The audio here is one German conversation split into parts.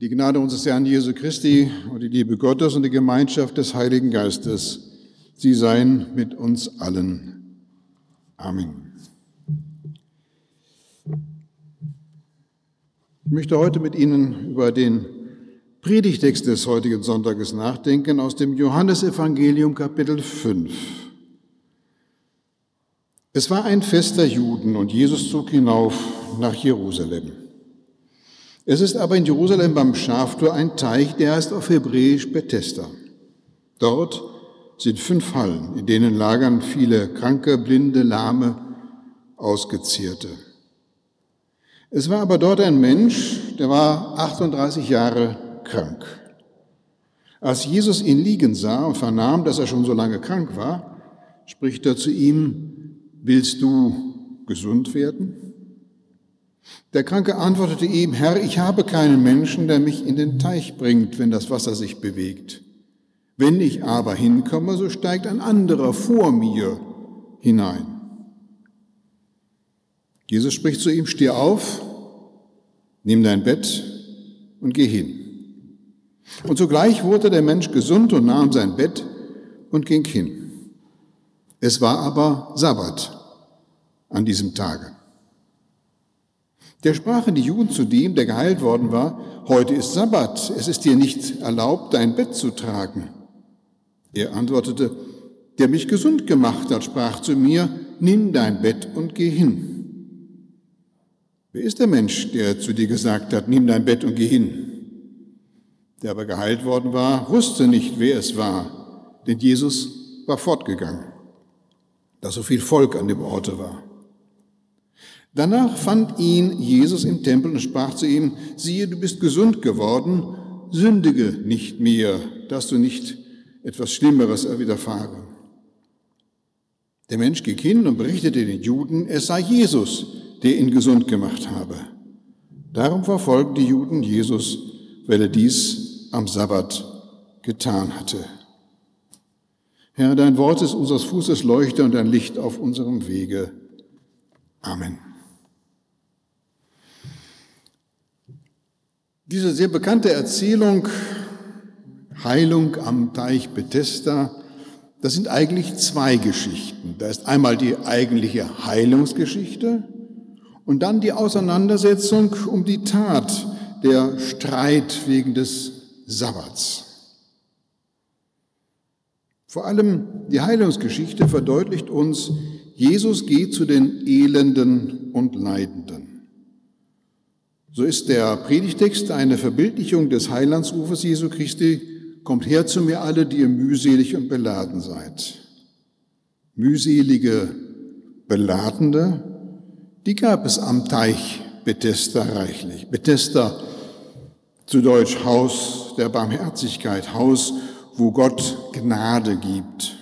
Die Gnade unseres Herrn Jesu Christi und die Liebe Gottes und die Gemeinschaft des Heiligen Geistes, sie seien mit uns allen. Amen. Ich möchte heute mit Ihnen über den Predigtext des heutigen Sonntages nachdenken aus dem Johannesevangelium Kapitel 5. Es war ein Fest der Juden und Jesus zog hinauf nach Jerusalem. Es ist aber in Jerusalem beim Schaftor ein Teich, der heißt auf Hebräisch Bethesda. Dort sind fünf Hallen, in denen lagern viele Kranke, Blinde, Lahme, Ausgezierte. Es war aber dort ein Mensch, der war 38 Jahre krank. Als Jesus ihn liegen sah und vernahm, dass er schon so lange krank war, spricht er zu ihm, willst du gesund werden? Der Kranke antwortete ihm, Herr, ich habe keinen Menschen, der mich in den Teich bringt, wenn das Wasser sich bewegt. Wenn ich aber hinkomme, so steigt ein anderer vor mir hinein. Jesus spricht zu ihm, steh auf, nimm dein Bett und geh hin. Und sogleich wurde der Mensch gesund und nahm sein Bett und ging hin. Es war aber Sabbat an diesem Tage. Der sprachen die Juden zu dem, der geheilt worden war, heute ist Sabbat, es ist dir nicht erlaubt, dein Bett zu tragen. Er antwortete, der mich gesund gemacht hat, sprach zu mir, nimm dein Bett und geh hin. Wer ist der Mensch, der zu dir gesagt hat, nimm dein Bett und geh hin? Der aber geheilt worden war, wusste nicht, wer es war, denn Jesus war fortgegangen, da so viel Volk an dem Orte war. Danach fand ihn Jesus im Tempel und sprach zu ihm, siehe, du bist gesund geworden, sündige nicht mehr, dass du nicht etwas Schlimmeres widerfahre. Der Mensch ging hin und berichtete den Juden, es sei Jesus, der ihn gesund gemacht habe. Darum verfolgten die Juden Jesus, weil er dies am Sabbat getan hatte. Herr, dein Wort ist unseres Fußes Leuchte und ein Licht auf unserem Wege. Amen. Diese sehr bekannte Erzählung Heilung am Teich Bethesda, das sind eigentlich zwei Geschichten. Da ist einmal die eigentliche Heilungsgeschichte und dann die Auseinandersetzung um die Tat, der Streit wegen des Sabbats. Vor allem die Heilungsgeschichte verdeutlicht uns, Jesus geht zu den Elenden und Leidenden. So ist der Predigtext eine Verbildlichung des Heilandsrufes Jesu Christi, kommt her zu mir alle, die ihr mühselig und beladen seid. Mühselige, Beladene, die gab es am Teich Bethesda reichlich. Bethesda, zu Deutsch Haus der Barmherzigkeit, Haus, wo Gott Gnade gibt.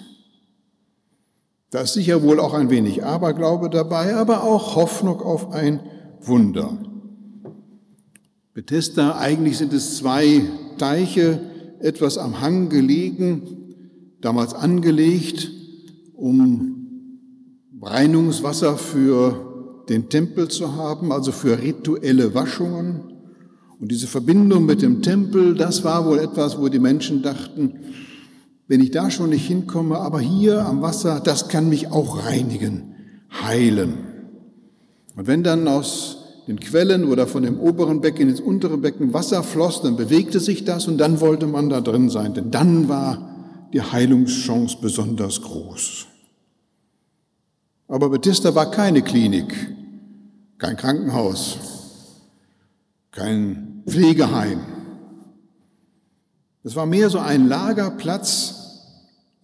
Da ist sicher wohl auch ein wenig Aberglaube dabei, aber auch Hoffnung auf ein Wunder. Bethesda, eigentlich sind es zwei Teiche, etwas am Hang gelegen, damals angelegt, um Reinigungswasser für den Tempel zu haben, also für rituelle Waschungen. Und diese Verbindung mit dem Tempel, das war wohl etwas, wo die Menschen dachten, wenn ich da schon nicht hinkomme, aber hier am Wasser, das kann mich auch reinigen, heilen. Und wenn dann aus den Quellen oder von dem oberen Becken ins untere Becken Wasser floss, dann bewegte sich das und dann wollte man da drin sein, denn dann war die Heilungschance besonders groß. Aber Bethesda war keine Klinik, kein Krankenhaus, kein Pflegeheim. Es war mehr so ein Lagerplatz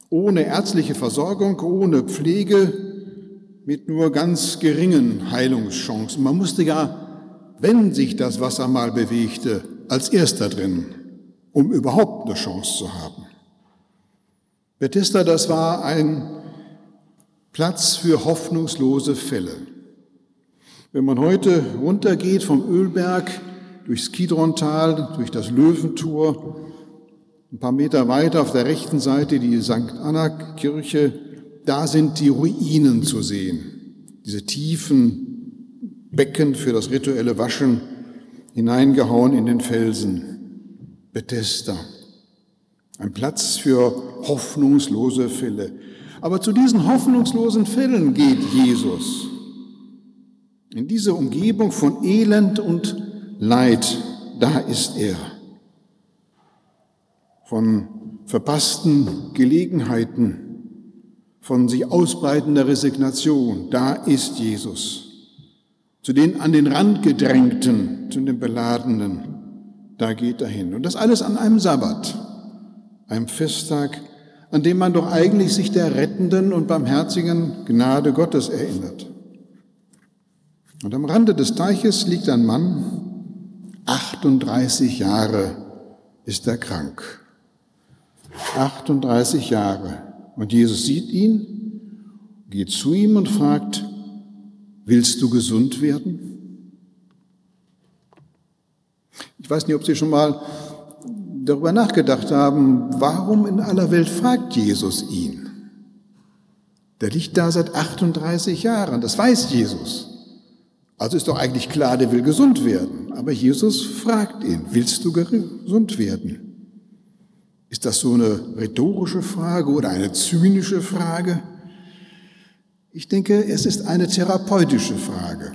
ohne ärztliche Versorgung, ohne Pflege, mit nur ganz geringen Heilungschancen. Man musste ja, wenn sich das Wasser mal bewegte, als erster drin, um überhaupt eine Chance zu haben. Bethesda, das war ein Platz für hoffnungslose Fälle. Wenn man heute runtergeht vom Ölberg durchs Kidrontal, durch das Löwentor, ein paar Meter weiter auf der rechten Seite die St. Anna Kirche, da sind die Ruinen zu sehen, diese tiefen Becken für das rituelle Waschen hineingehauen in den Felsen. Bethesda. Ein Platz für hoffnungslose Fälle. Aber zu diesen hoffnungslosen Fällen geht Jesus. In diese Umgebung von Elend und Leid, da ist er. Von verpassten Gelegenheiten, von sich ausbreitender Resignation, da ist Jesus. Zu den an den Rand gedrängten, zu den Beladenen, da geht er hin. Und das alles an einem Sabbat, einem Festtag, an dem man doch eigentlich sich der rettenden und barmherzigen Gnade Gottes erinnert. Und am Rande des Teiches liegt ein Mann, 38 Jahre ist er krank. 38 Jahre. Und Jesus sieht ihn, geht zu ihm und fragt, willst du gesund werden? Ich weiß nicht, ob Sie schon mal darüber nachgedacht haben, warum in aller Welt fragt Jesus ihn? Der liegt da seit 38 Jahren, das weiß Jesus. Also ist doch eigentlich klar, der will gesund werden. Aber Jesus fragt ihn, willst du gesund werden? Ist das so eine rhetorische Frage oder eine zynische Frage? Ich denke, es ist eine therapeutische Frage.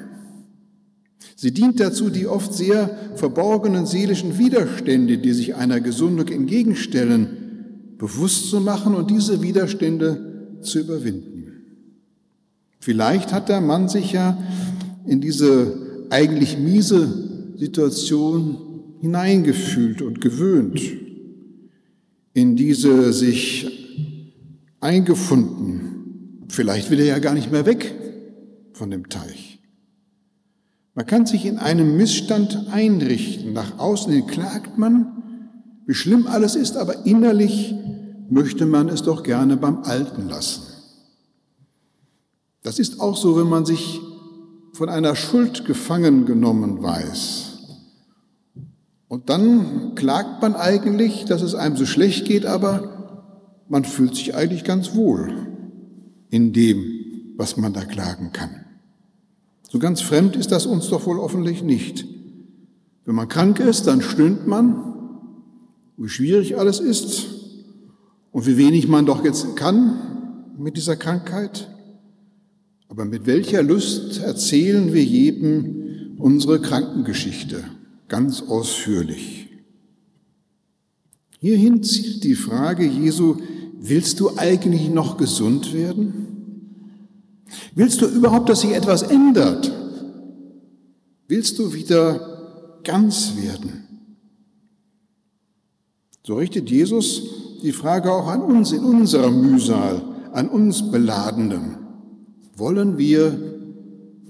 Sie dient dazu, die oft sehr verborgenen seelischen Widerstände, die sich einer Gesundung entgegenstellen, bewusst zu machen und diese Widerstände zu überwinden. Vielleicht hat der Mann sich ja in diese eigentlich miese Situation hineingefühlt und gewöhnt, in diese sich eingefunden. Vielleicht will er ja gar nicht mehr weg von dem Teich. Man kann sich in einem Missstand einrichten. Nach außen hin klagt man, wie schlimm alles ist, aber innerlich möchte man es doch gerne beim Alten lassen. Das ist auch so, wenn man sich von einer Schuld gefangen genommen weiß. Und dann klagt man eigentlich, dass es einem so schlecht geht, aber man fühlt sich eigentlich ganz wohl in dem, was man da klagen kann. So ganz fremd ist das uns doch wohl hoffentlich nicht. Wenn man krank ist, dann stöhnt man, wie schwierig alles ist und wie wenig man doch jetzt kann mit dieser Krankheit. Aber mit welcher Lust erzählen wir jedem unsere Krankengeschichte? Ganz ausführlich. Hierhin zielt die Frage Jesu, willst du eigentlich noch gesund werden? Willst du überhaupt, dass sich etwas ändert? Willst du wieder ganz werden? So richtet Jesus die Frage auch an uns in unserer Mühsal, an uns Beladenen. Wollen wir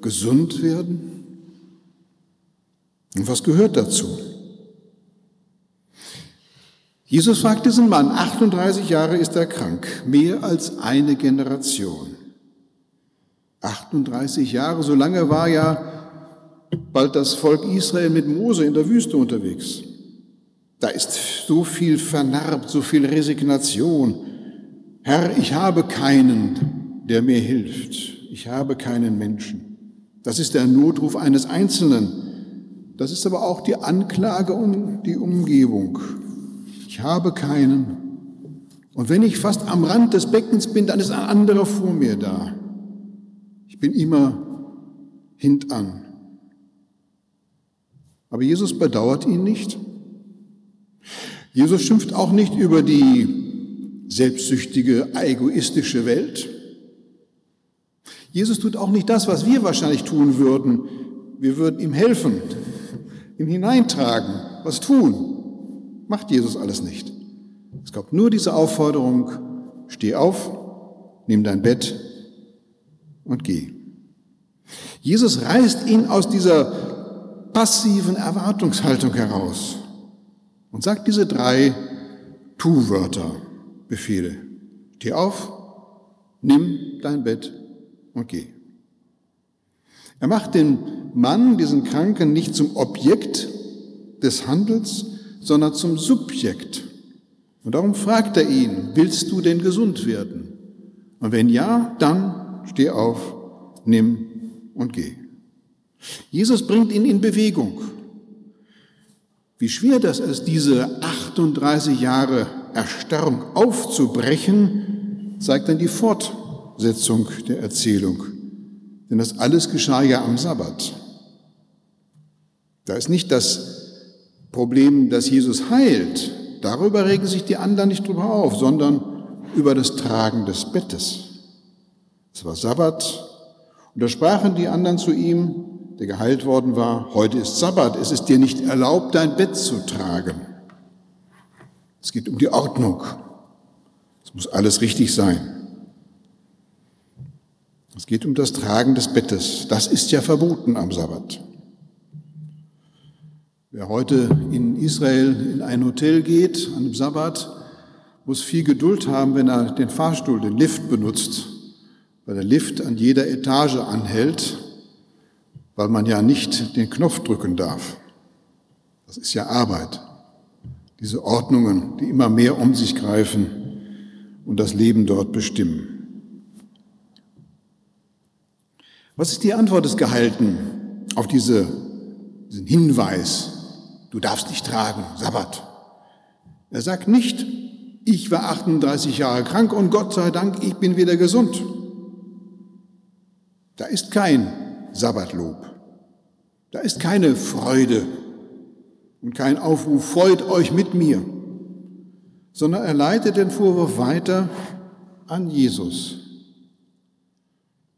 gesund werden? Und was gehört dazu? Jesus fragt diesen Mann, 38 Jahre ist er krank, mehr als eine Generation. 38 Jahre, so lange war ja bald das Volk Israel mit Mose in der Wüste unterwegs. Da ist so viel vernarbt, so viel Resignation. Herr, ich habe keinen, der mir hilft. Ich habe keinen Menschen. Das ist der Notruf eines Einzelnen. Das ist aber auch die Anklage um die Umgebung. Ich habe keinen. Und wenn ich fast am Rand des Beckens bin, dann ist ein anderer vor mir da. Ich bin immer hintan. Aber Jesus bedauert ihn nicht. Jesus schimpft auch nicht über die selbstsüchtige, egoistische Welt. Jesus tut auch nicht das, was wir wahrscheinlich tun würden. Wir würden ihm helfen ihm hineintragen, was tun. Macht Jesus alles nicht. Es gab nur diese Aufforderung, steh auf, nimm dein Bett und geh. Jesus reißt ihn aus dieser passiven Erwartungshaltung heraus und sagt diese drei Tu-Wörter, Befehle. Steh auf, nimm dein Bett und geh. Er macht den Mann, diesen Kranken, nicht zum Objekt des Handels, sondern zum Subjekt. Und darum fragt er ihn, willst du denn gesund werden? Und wenn ja, dann steh auf, nimm und geh. Jesus bringt ihn in Bewegung. Wie schwer das ist, diese 38 Jahre Erstarrung aufzubrechen, zeigt dann die Fortsetzung der Erzählung. Denn das alles geschah ja am Sabbat. Da ist nicht das Problem, dass Jesus heilt. Darüber regen sich die anderen nicht drüber auf, sondern über das Tragen des Bettes. Es war Sabbat und da sprachen die anderen zu ihm, der geheilt worden war, heute ist Sabbat, es ist dir nicht erlaubt, dein Bett zu tragen. Es geht um die Ordnung. Es muss alles richtig sein. Es geht um das Tragen des Bettes. Das ist ja verboten am Sabbat. Wer heute in Israel in ein Hotel geht, an einem Sabbat, muss viel Geduld haben, wenn er den Fahrstuhl, den Lift benutzt, weil der Lift an jeder Etage anhält, weil man ja nicht den Knopf drücken darf. Das ist ja Arbeit. Diese Ordnungen, die immer mehr um sich greifen und das Leben dort bestimmen. Was ist die Antwort des Gehalten auf diese, diesen Hinweis, du darfst nicht tragen, Sabbat? Er sagt nicht, ich war 38 Jahre krank und Gott sei Dank, ich bin wieder gesund. Da ist kein Sabbatlob. Da ist keine Freude und kein Aufruf, freut euch mit mir, sondern er leitet den Vorwurf weiter an Jesus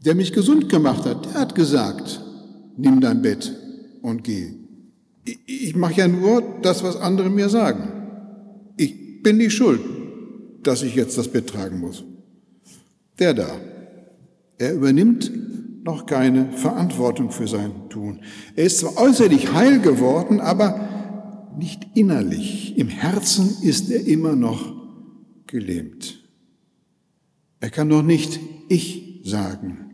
der mich gesund gemacht hat, der hat gesagt, nimm dein Bett und geh. Ich mache ja nur das, was andere mir sagen. Ich bin nicht schuld, dass ich jetzt das Bett tragen muss. Der da, er übernimmt noch keine Verantwortung für sein Tun. Er ist zwar äußerlich heil geworden, aber nicht innerlich. Im Herzen ist er immer noch gelähmt. Er kann noch nicht ich sagen.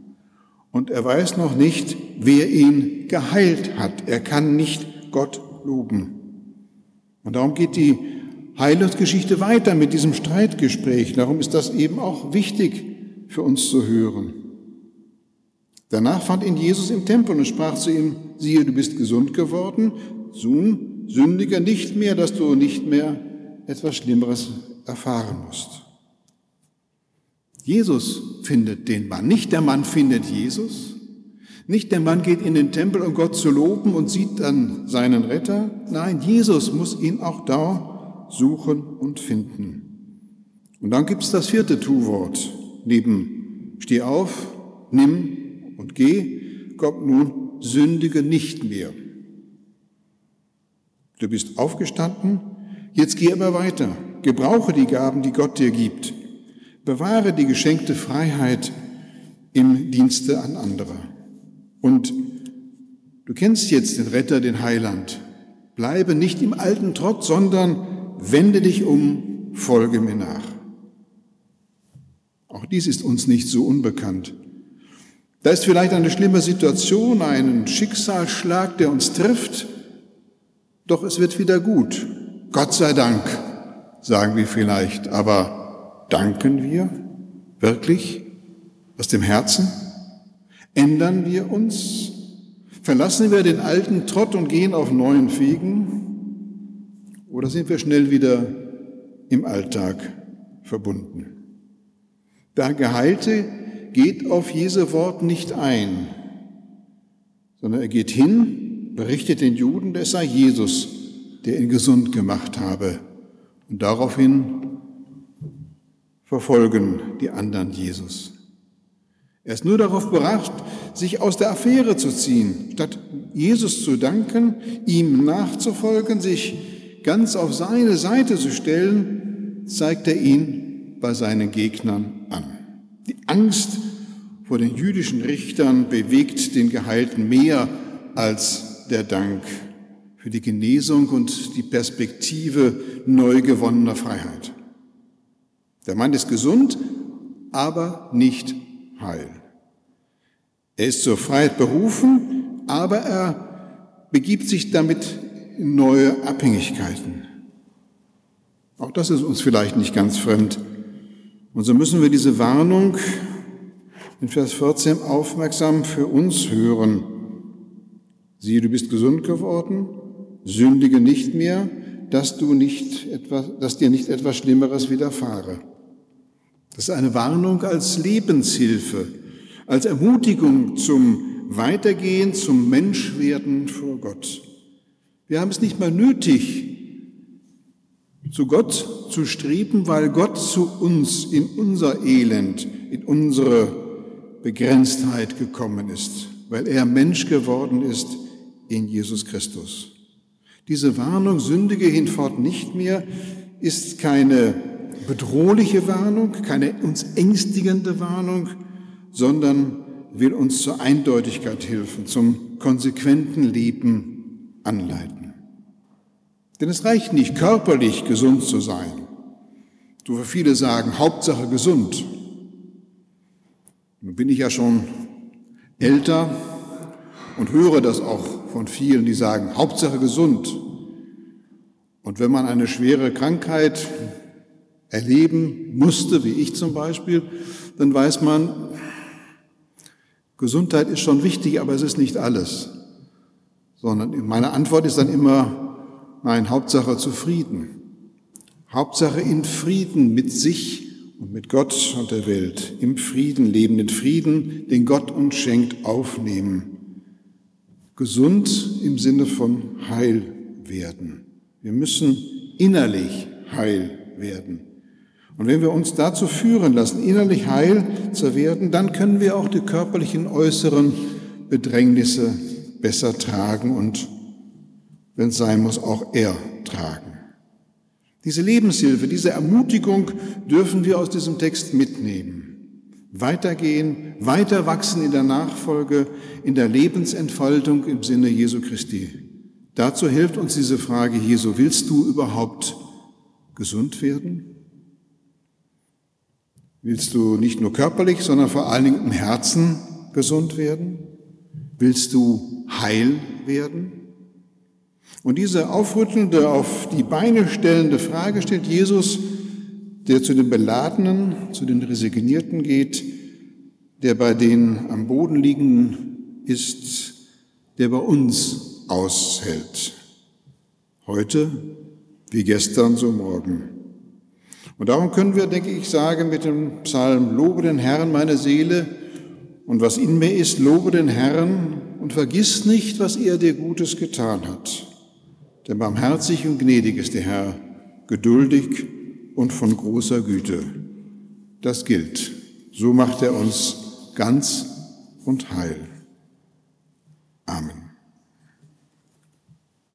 Und er weiß noch nicht, wer ihn geheilt hat. Er kann nicht Gott loben. Und darum geht die Heilungsgeschichte weiter mit diesem Streitgespräch. Darum ist das eben auch wichtig für uns zu hören. Danach fand ihn Jesus im Tempel und sprach zu ihm, siehe, du bist gesund geworden, Sohn, sündiger nicht mehr, dass du nicht mehr etwas Schlimmeres erfahren musst. Jesus findet den Mann, nicht der Mann findet Jesus, nicht der Mann geht in den Tempel, um Gott zu loben und sieht dann seinen Retter. Nein, Jesus muss ihn auch da suchen und finden. Und dann gibt es das vierte Tu-Wort. Neben steh auf, nimm und geh, kommt nun sündige nicht mehr. Du bist aufgestanden, jetzt geh aber weiter. Gebrauche die Gaben, die Gott dir gibt. Bewahre die geschenkte Freiheit im Dienste an andere. Und du kennst jetzt den Retter, den Heiland. Bleibe nicht im alten Trott, sondern wende dich um, folge mir nach. Auch dies ist uns nicht so unbekannt. Da ist vielleicht eine schlimme Situation, ein Schicksalsschlag, der uns trifft, doch es wird wieder gut. Gott sei Dank, sagen wir vielleicht, aber Danken wir wirklich aus dem Herzen? Ändern wir uns? Verlassen wir den alten Trott und gehen auf neuen Wegen? Oder sind wir schnell wieder im Alltag verbunden? Der Geheilte geht auf Jesu Wort nicht ein, sondern er geht hin, berichtet den Juden, es sei Jesus, der ihn gesund gemacht habe. Und daraufhin verfolgen die anderen Jesus. Er ist nur darauf bedacht, sich aus der Affäre zu ziehen. Statt Jesus zu danken, ihm nachzufolgen, sich ganz auf seine Seite zu stellen, zeigt er ihn bei seinen Gegnern an. Die Angst vor den jüdischen Richtern bewegt den Geheilten mehr als der Dank für die Genesung und die Perspektive neu gewonnener Freiheit. Der Mann ist gesund, aber nicht heil. Er ist zur Freiheit berufen, aber er begibt sich damit in neue Abhängigkeiten. Auch das ist uns vielleicht nicht ganz fremd. Und so müssen wir diese Warnung in Vers 14 aufmerksam für uns hören. Siehe, du bist gesund geworden, sündige nicht mehr, dass, du nicht etwas, dass dir nicht etwas Schlimmeres widerfahre. Das ist eine Warnung als Lebenshilfe, als Ermutigung zum Weitergehen, zum Menschwerden vor Gott. Wir haben es nicht mal nötig, zu Gott zu streben, weil Gott zu uns in unser Elend, in unsere Begrenztheit gekommen ist, weil er Mensch geworden ist in Jesus Christus. Diese Warnung, sündige hinfort nicht mehr, ist keine bedrohliche Warnung, keine uns ängstigende Warnung, sondern will uns zur Eindeutigkeit helfen, zum konsequenten Leben anleiten. Denn es reicht nicht, körperlich gesund zu sein. So viele sagen, Hauptsache gesund. Nun bin ich ja schon älter und höre das auch von vielen, die sagen, Hauptsache gesund. Und wenn man eine schwere Krankheit erleben musste, wie ich zum Beispiel, dann weiß man, Gesundheit ist schon wichtig, aber es ist nicht alles. Sondern meine Antwort ist dann immer, nein, Hauptsache zufrieden. Hauptsache in Frieden mit sich und mit Gott und der Welt. Im Frieden leben, den Frieden, den Gott uns schenkt, aufnehmen. Gesund im Sinne von heil werden. Wir müssen innerlich heil werden. Und wenn wir uns dazu führen lassen, innerlich heil zu werden, dann können wir auch die körperlichen äußeren Bedrängnisse besser tragen und, wenn es sein muss, auch ertragen. Diese Lebenshilfe, diese Ermutigung dürfen wir aus diesem Text mitnehmen. Weitergehen, weiter wachsen in der Nachfolge, in der Lebensentfaltung im Sinne Jesu Christi. Dazu hilft uns diese Frage, Jesu, willst du überhaupt gesund werden? Willst du nicht nur körperlich, sondern vor allen Dingen im Herzen gesund werden? Willst du heil werden? Und diese aufrüttelnde, auf die Beine stellende Frage stellt Jesus, der zu den Beladenen, zu den Resignierten geht, der bei den am Boden liegenden ist, der bei uns aushält. Heute wie gestern, so morgen. Und darum können wir, denke ich, sagen mit dem Psalm, lobe den Herrn meine Seele und was in mir ist, lobe den Herrn und vergiss nicht, was er dir Gutes getan hat. Denn barmherzig und gnädig ist der Herr, geduldig und von großer Güte. Das gilt. So macht er uns ganz und heil. Amen.